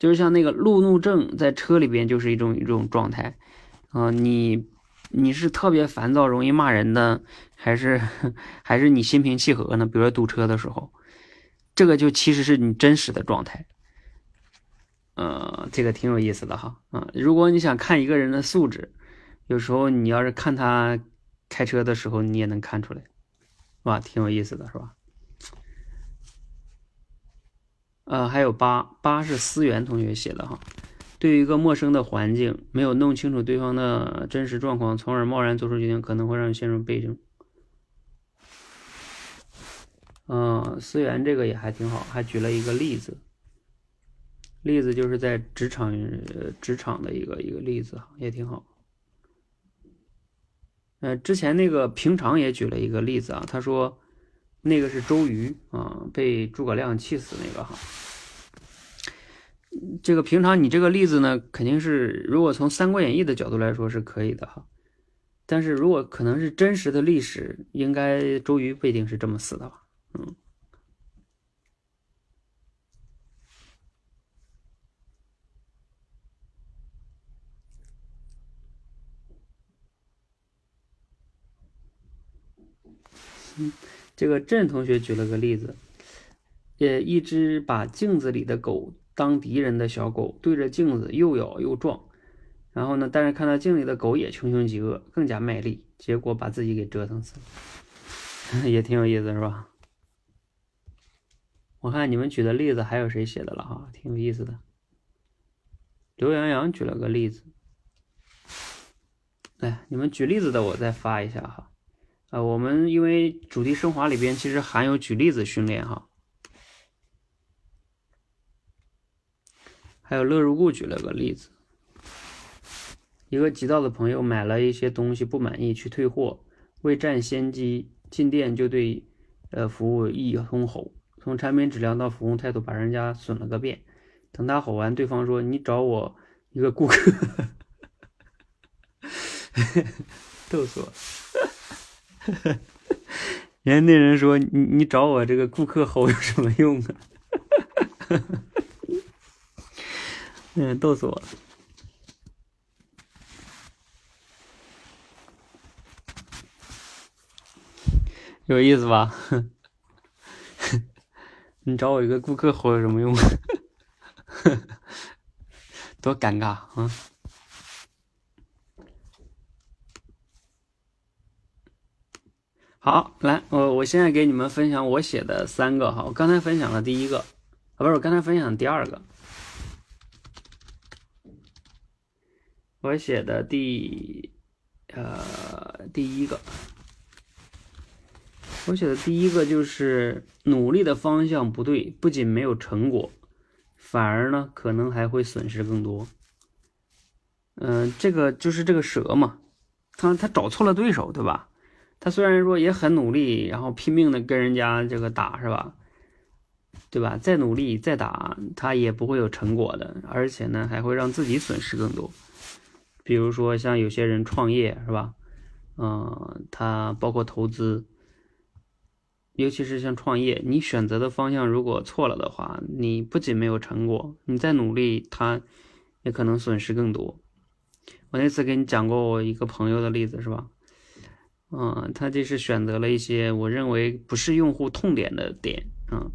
就是像那个路怒症，在车里边就是一种一种状态，啊，你你是特别烦躁，容易骂人的，还是 还是你心平气和呢？比如说堵车的时候，这个就其实是你真实的状态，呃，这个挺有意思的哈，啊，如果你想看一个人的素质，有时候你要是看他开车的时候，你也能看出来，哇，挺有意思的是吧？呃，还有八八是思源同学写的哈。对于一个陌生的环境，没有弄清楚对方的真实状况，从而贸然做出决定，可能会让你陷入被动。嗯，思源这个也还挺好，还举了一个例子，例子就是在职场职场的一个一个例子哈，也挺好。呃，之前那个平常也举了一个例子啊，他说。那个是周瑜啊，被诸葛亮气死那个哈。这个平常你这个例子呢，肯定是如果从《三国演义》的角度来说是可以的哈。但是如果可能是真实的历史，应该周瑜不一定是这么死的吧？嗯。这个郑同学举了个例子，呃，一只把镜子里的狗当敌人的小狗，对着镜子又咬又撞，然后呢，但是看到镜里的狗也穷凶极恶，更加卖力，结果把自己给折腾死了，也挺有意思，是吧？我看你们举的例子还有谁写的了哈，挺有意思的。刘洋洋举了个例子，哎，你们举例子的我再发一下哈。啊，我们因为主题升华里边其实含有举例子训练哈，还有乐如故举了个例子，一个急躁的朋友买了一些东西不满意去退货，为占先机进店就对呃服务一通吼，从产品质量到服务态度把人家损了个遍，等他吼完，对方说你找我一个顾客，逗死我。人家那人说：“你你找我这个顾客吼有什么用啊？” 嗯，逗死我了，有意思吧？你找我一个顾客活有什么用？多尴尬啊！好，来，我我现在给你们分享我写的三个哈，我刚才分享了第一个，不是，我刚才分享第二个，我写的第，呃，第一个，我写的第一个就是努力的方向不对，不仅没有成果，反而呢，可能还会损失更多。嗯，这个就是这个蛇嘛，他他找错了对手，对吧？他虽然说也很努力，然后拼命的跟人家这个打，是吧？对吧？再努力再打，他也不会有成果的，而且呢，还会让自己损失更多。比如说像有些人创业，是吧？嗯，他包括投资，尤其是像创业，你选择的方向如果错了的话，你不仅没有成果，你再努力，他也可能损失更多。我那次给你讲过我一个朋友的例子，是吧？嗯，他这是选择了一些我认为不是用户痛点的点，嗯，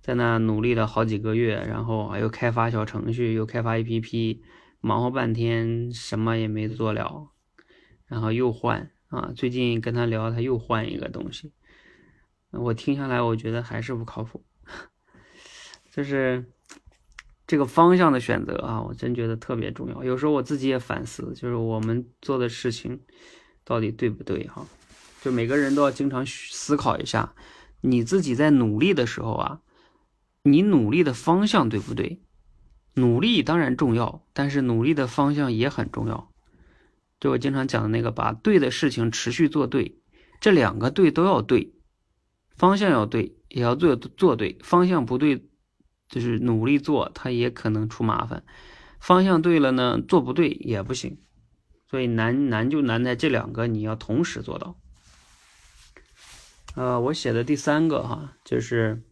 在那努力了好几个月，然后又开发小程序，又开发 APP，忙活半天什么也没做了，然后又换啊，最近跟他聊，他又换一个东西，我听下来，我觉得还是不靠谱。就是这个方向的选择啊，我真觉得特别重要。有时候我自己也反思，就是我们做的事情到底对不对哈？就每个人都要经常思考一下，你自己在努力的时候啊，你努力的方向对不对？努力当然重要，但是努力的方向也很重要。就我经常讲的那个，把对的事情持续做对，这两个对都要对，方向要对，也要做做对。方向不对，就是努力做，它也可能出麻烦；方向对了呢，做不对也不行。所以难难就难在这两个，你要同时做到。呃，我写的第三个哈，就是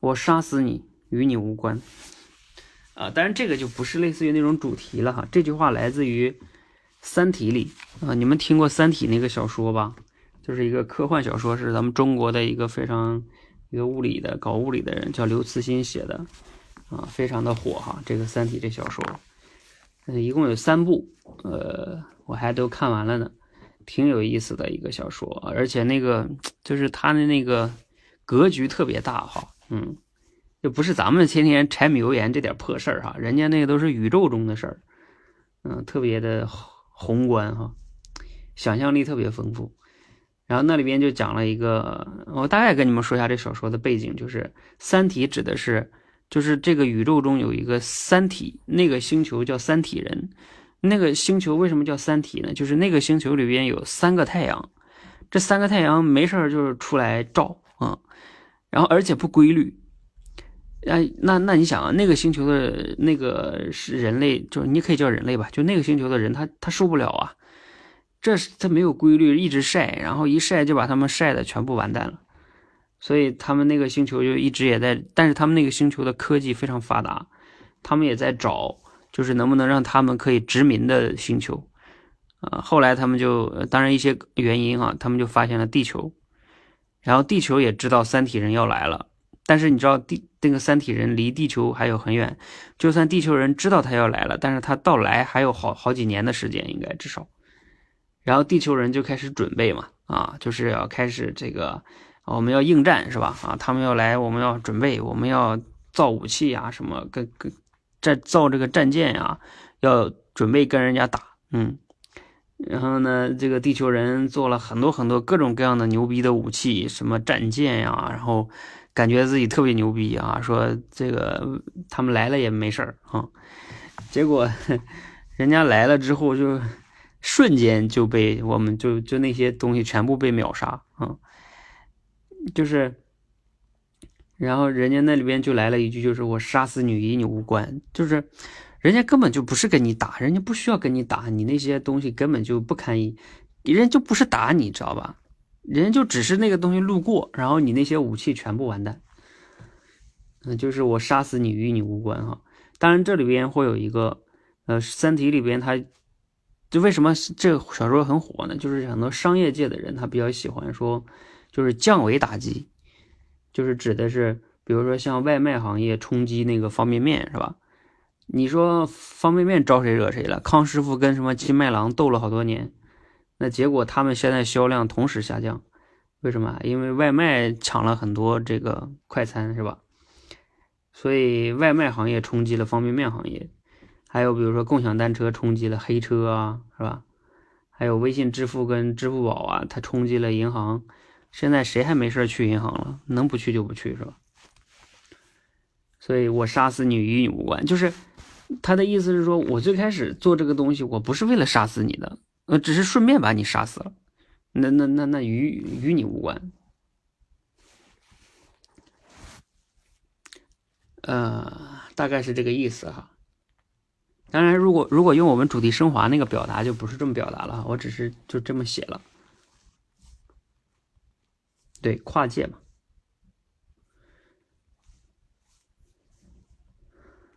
我杀死你与你无关啊。当然，这个就不是类似于那种主题了哈。这句话来自于。《三体》里啊，你们听过《三体》那个小说吧？就是一个科幻小说，是咱们中国的一个非常一个物理的搞物理的人叫刘慈欣写的啊，非常的火哈。这个《三体》这小说，嗯，一共有三部，呃，我还都看完了呢，挺有意思的一个小说，而且那个就是他的那个格局特别大哈，嗯，就不是咱们天天柴米油盐这点破事儿哈，人家那个都是宇宙中的事儿，嗯，特别的。宏观哈，想象力特别丰富，然后那里边就讲了一个，我大概跟你们说一下这小说的背景，就是《三体》指的是，就是这个宇宙中有一个三体，那个星球叫三体人，那个星球为什么叫三体呢？就是那个星球里边有三个太阳，这三个太阳没事儿就是出来照啊，然后而且不规律。哎，那那你想啊，那个星球的那个是人类，就是你可以叫人类吧，就那个星球的人，他他受不了啊，这是他没有规律，一直晒，然后一晒就把他们晒的全部完蛋了，所以他们那个星球就一直也在，但是他们那个星球的科技非常发达，他们也在找，就是能不能让他们可以殖民的星球，啊，后来他们就当然一些原因啊，他们就发现了地球，然后地球也知道三体人要来了。但是你知道地那个三体人离地球还有很远，就算地球人知道他要来了，但是他到来还有好好几年的时间，应该至少。然后地球人就开始准备嘛，啊，就是要开始这个我们要应战是吧？啊，他们要来，我们要准备，我们要造武器呀，什么跟跟战造这个战舰呀，要准备跟人家打，嗯。然后呢，这个地球人做了很多很多各种各样的牛逼的武器，什么战舰呀，然后。感觉自己特别牛逼啊！说这个他们来了也没事儿啊，结果 人家来了之后，就瞬间就被我们就就那些东西全部被秒杀啊！就是，然后人家那里边就来了一句，就是我杀死你与你无关，就是人家根本就不是跟你打，人家不需要跟你打，你那些东西根本就不堪一，人家就不是打你，知道吧？人家就只是那个东西路过，然后你那些武器全部完蛋，嗯，就是我杀死你与你无关哈。当然这里边会有一个，呃，《三体》里边它，就为什么这个小说很火呢？就是很多商业界的人他比较喜欢说，就是降维打击，就是指的是，比如说像外卖行业冲击那个方便面是吧？你说方便面招谁惹谁了？康师傅跟什么金麦郎斗了好多年。那结果他们现在销量同时下降，为什么？因为外卖抢了很多这个快餐，是吧？所以外卖行业冲击了方便面行业，还有比如说共享单车冲击了黑车啊，是吧？还有微信支付跟支付宝啊，它冲击了银行。现在谁还没事去银行了？能不去就不去，是吧？所以我杀死你与你无关，就是他的意思是说，我最开始做这个东西，我不是为了杀死你的。呃，只是顺便把你杀死了，那那那那与与你无关，呃，大概是这个意思哈。当然，如果如果用我们主题升华那个表达，就不是这么表达了。我只是就这么写了，对，跨界嘛。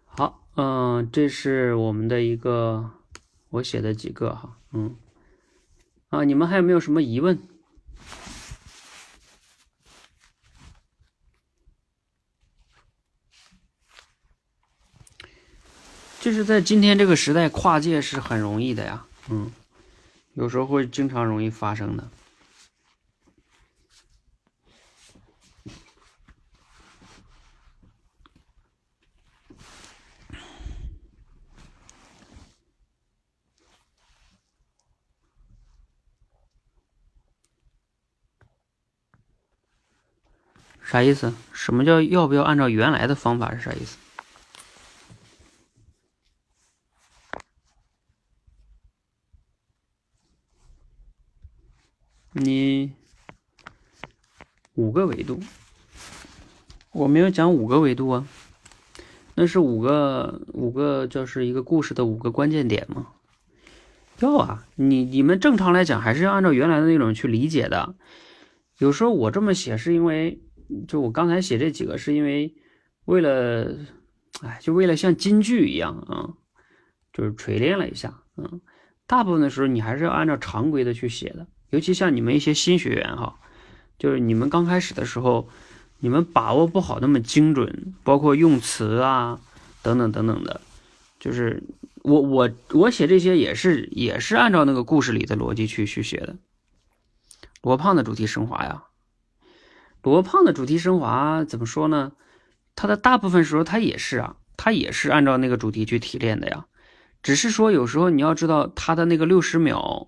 好，嗯，这是我们的一个我写的几个哈。嗯，啊，你们还有没有什么疑问？就是在今天这个时代跨界是很容易的呀。嗯。有时候会经常容易发生的。啥意思？什么叫要不要按照原来的方法是啥意思？你五个维度，我没有讲五个维度啊，那是五个五个就是一个故事的五个关键点吗？要啊，你你们正常来讲还是要按照原来的那种去理解的。有时候我这么写是因为，就我刚才写这几个是因为为了，哎，就为了像京剧一样啊，就是锤炼了一下，嗯，大部分的时候你还是要按照常规的去写的。尤其像你们一些新学员哈，就是你们刚开始的时候，你们把握不好那么精准，包括用词啊等等等等的，就是我我我写这些也是也是按照那个故事里的逻辑去去写的。罗胖的主题升华呀，罗胖的主题升华怎么说呢？他的大部分时候他也是啊，他也是按照那个主题去提炼的呀，只是说有时候你要知道他的那个六十秒。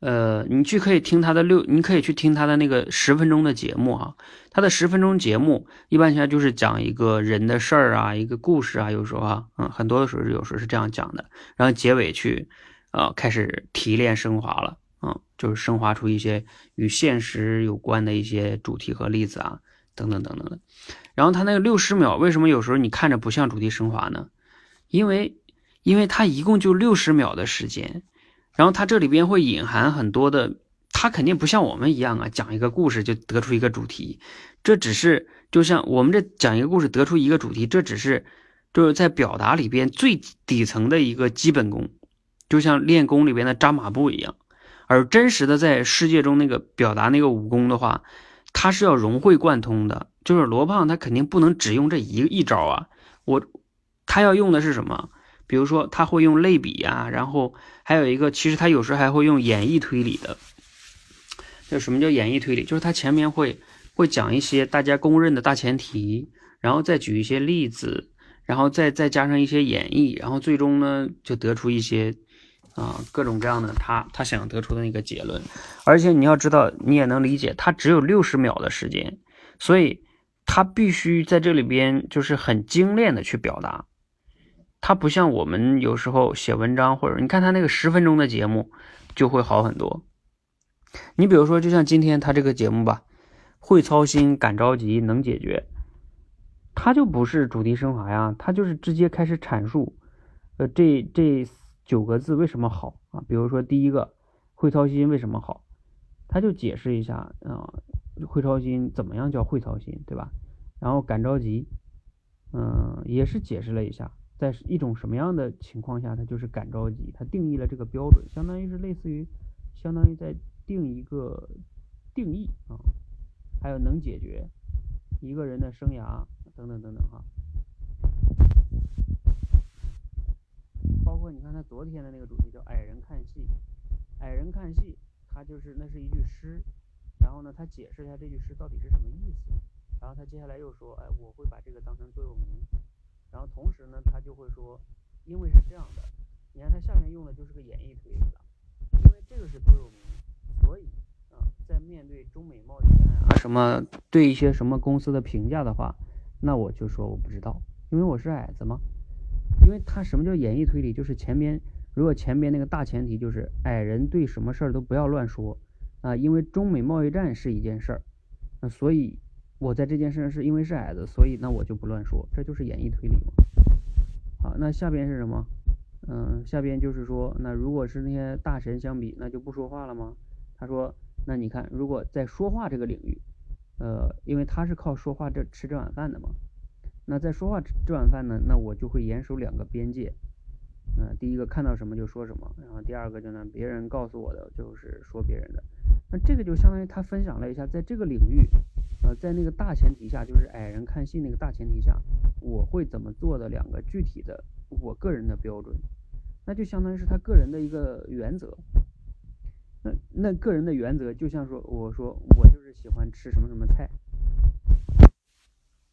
呃，你去可以听他的六，你可以去听他的那个十分钟的节目啊。他的十分钟节目一般现在就是讲一个人的事儿啊，一个故事啊，有时候啊，嗯，很多的时候有时候是这样讲的。然后结尾去，呃，开始提炼升华了，嗯，就是升华出一些与现实有关的一些主题和例子啊，等等等等的。然后他那个六十秒，为什么有时候你看着不像主题升华呢？因为，因为他一共就六十秒的时间。然后它这里边会隐含很多的，它肯定不像我们一样啊，讲一个故事就得出一个主题，这只是就像我们这讲一个故事得出一个主题，这只是就是在表达里边最底层的一个基本功，就像练功里边的扎马步一样。而真实的在世界中那个表达那个武功的话，它是要融会贯通的。就是罗胖他肯定不能只用这一一招啊，我他要用的是什么？比如说他会用类比啊，然后。还有一个，其实他有时还会用演绎推理的。就什么叫演绎推理？就是他前面会会讲一些大家公认的大前提，然后再举一些例子，然后再再加上一些演绎，然后最终呢就得出一些啊各种各样的他他想得出的那个结论。而且你要知道，你也能理解，他只有六十秒的时间，所以他必须在这里边就是很精炼的去表达。他不像我们有时候写文章，或者你看他那个十分钟的节目，就会好很多。你比如说，就像今天他这个节目吧，会操心、敢着急、能解决，他就不是主题升华呀，他就是直接开始阐述，呃，这这九个字为什么好啊？比如说第一个，会操心为什么好，他就解释一下啊，会操心怎么样叫会操心，对吧？然后敢着急，嗯，也是解释了一下。在一种什么样的情况下，他就是赶着急？他定义了这个标准，相当于是类似于，相当于在定一个定义啊，还有能解决一个人的生涯等等等等哈。包括你看他昨天的那个主题叫“矮人看戏”，矮人看戏，他就是那是一句诗，然后呢，他解释一下这句诗到底是什么意思，然后他接下来又说，哎，我会把这个当成座右铭。然后同时呢，他就会说，因为是这样的，你看他下面用的就是个演绎推理了，因为这个是座右铭，所以啊，在面对中美贸易战啊什么对一些什么公司的评价的话，那我就说我不知道，因为我是矮子嘛。因为他什么叫演绎推理？就是前边如果前边那个大前提就是矮人对什么事儿都不要乱说啊，因为中美贸易战是一件事儿，那所以。我在这件事上是因为是矮子，所以那我就不乱说，这就是演绎推理嘛。好，那下边是什么？嗯，下边就是说，那如果是那些大神相比，那就不说话了吗？他说，那你看，如果在说话这个领域，呃，因为他是靠说话这吃这碗饭的嘛，那在说话这碗饭呢，那我就会严守两个边界。嗯，第一个看到什么就说什么，然后第二个就呢，别人告诉我的就是说别人的。那这个就相当于他分享了一下，在这个领域。呃，在那个大前提下，就是矮人看戏那个大前提下，我会怎么做的两个具体的我个人的标准，那就相当于是他个人的一个原则。那那个人的原则就像说，我说我就是喜欢吃什么什么菜，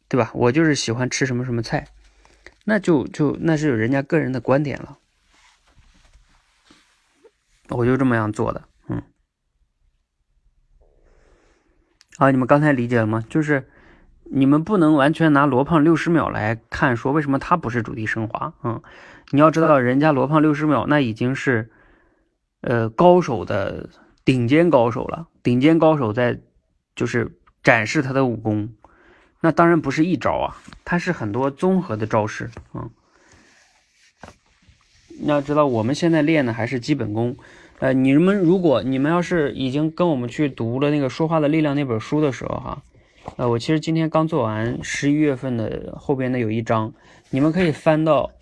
对吧？我就是喜欢吃什么什么菜，那就就那是人家个人的观点了，我就这么样做的。嗯啊，你们刚才理解了吗？就是你们不能完全拿罗胖六十秒来看，说为什么他不是主题升华？嗯，你要知道，人家罗胖六十秒那已经是，呃，高手的顶尖高手了，顶尖高手在就是展示他的武功，那当然不是一招啊，他是很多综合的招式。嗯，你要知道，我们现在练的还是基本功。呃，你们如果你们要是已经跟我们去读了那个《说话的力量》那本书的时候，哈。呃，我其实今天刚做完十一月份的后边的有一章，你们可以翻到，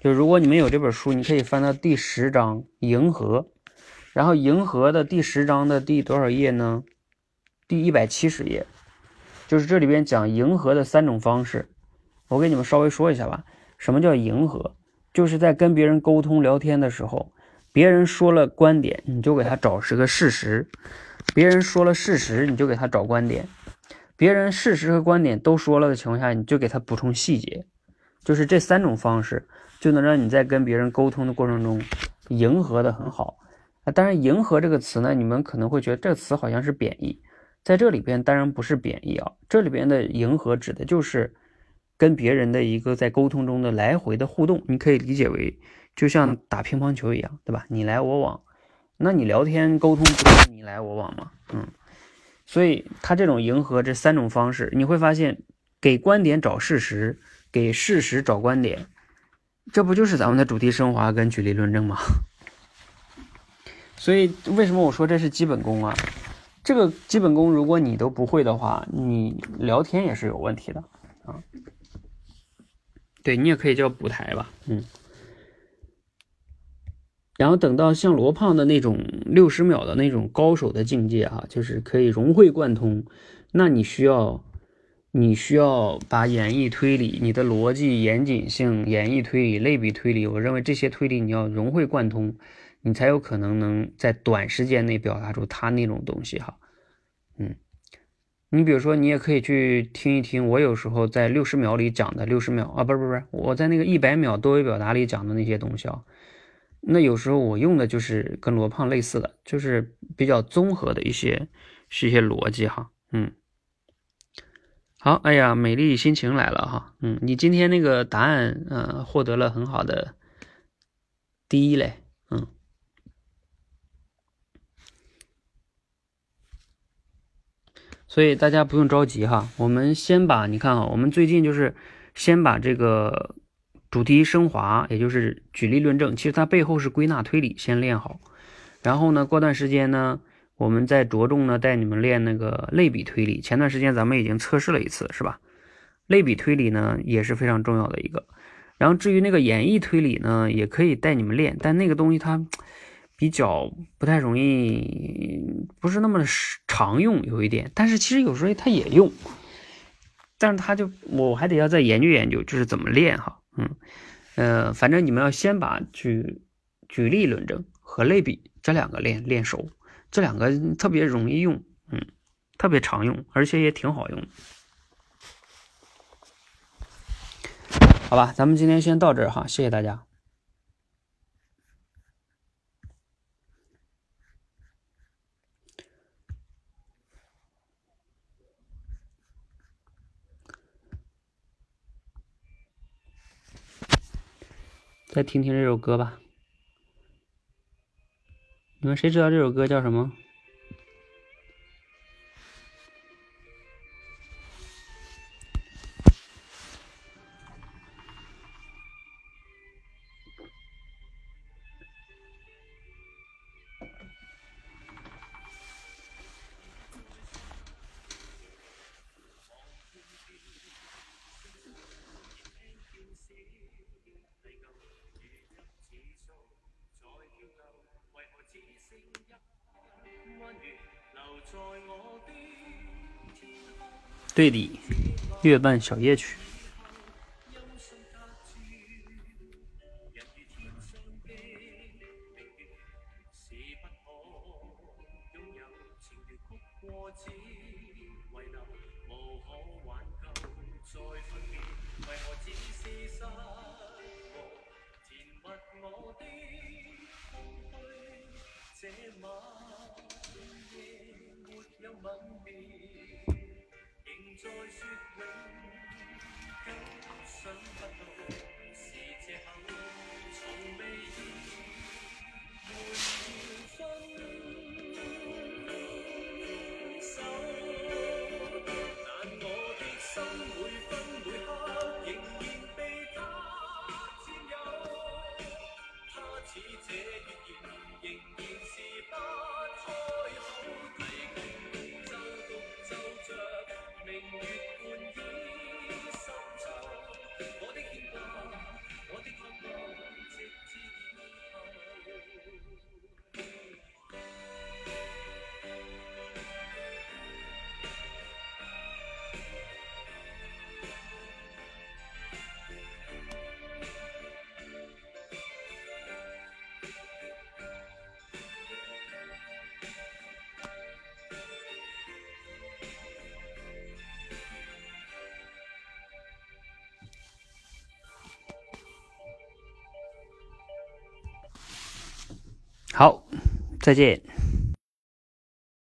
就如果你们有这本书，你可以翻到第十章银河，然后银河的第十章的第多少页呢？第一百七十页，就是这里边讲银河的三种方式，我给你们稍微说一下吧。什么叫银河？就是在跟别人沟通聊天的时候，别人说了观点，你就给他找十个事实；别人说了事实，你就给他找观点。别人事实和观点都说了的情况下，你就给他补充细节，就是这三种方式就能让你在跟别人沟通的过程中迎合的很好。当然，迎合这个词呢，你们可能会觉得这个词好像是贬义，在这里边当然不是贬义啊，这里边的迎合指的就是跟别人的一个在沟通中的来回的互动，你可以理解为就像打乒乓球一样，对吧？你来我往，那你聊天沟通不是你来我往吗？嗯。所以他这种迎合这三种方式，你会发现，给观点找事实，给事实找观点，这不就是咱们的主题升华跟举例论证吗？所以为什么我说这是基本功啊？这个基本功如果你都不会的话，你聊天也是有问题的啊。对你也可以叫补台吧，嗯。然后等到像罗胖的那种六十秒的那种高手的境界啊，就是可以融会贯通。那你需要，你需要把演绎推理、你的逻辑严谨性、演绎推理、类比推理，我认为这些推理你要融会贯通，你才有可能能在短时间内表达出他那种东西哈。嗯，你比如说，你也可以去听一听我有时候在六十秒里讲的六十秒啊，不是不是，我在那个一百秒多维表达里讲的那些东西啊。那有时候我用的就是跟罗胖类似的，就是比较综合的一些是一些逻辑哈，嗯，好，哎呀，美丽心情来了哈，嗯，你今天那个答案，嗯，获得了很好的第一嘞，嗯，所以大家不用着急哈，我们先把你看啊，我们最近就是先把这个。主题升华，也就是举例论证，其实它背后是归纳推理，先练好。然后呢，过段时间呢，我们再着重呢带你们练那个类比推理。前段时间咱们已经测试了一次，是吧？类比推理呢也是非常重要的一个。然后至于那个演绎推理呢，也可以带你们练，但那个东西它比较不太容易，不是那么常用，有一点。但是其实有时候它也用，但是它就我还得要再研究研究，就是怎么练哈。嗯，呃，反正你们要先把举举例论证和类比这两个练练熟，这两个特别容易用，嗯，特别常用，而且也挺好用。好吧，咱们今天先到这儿哈，谢谢大家。再听听这首歌吧，你们谁知道这首歌叫什么？对的，月半小夜曲。再见。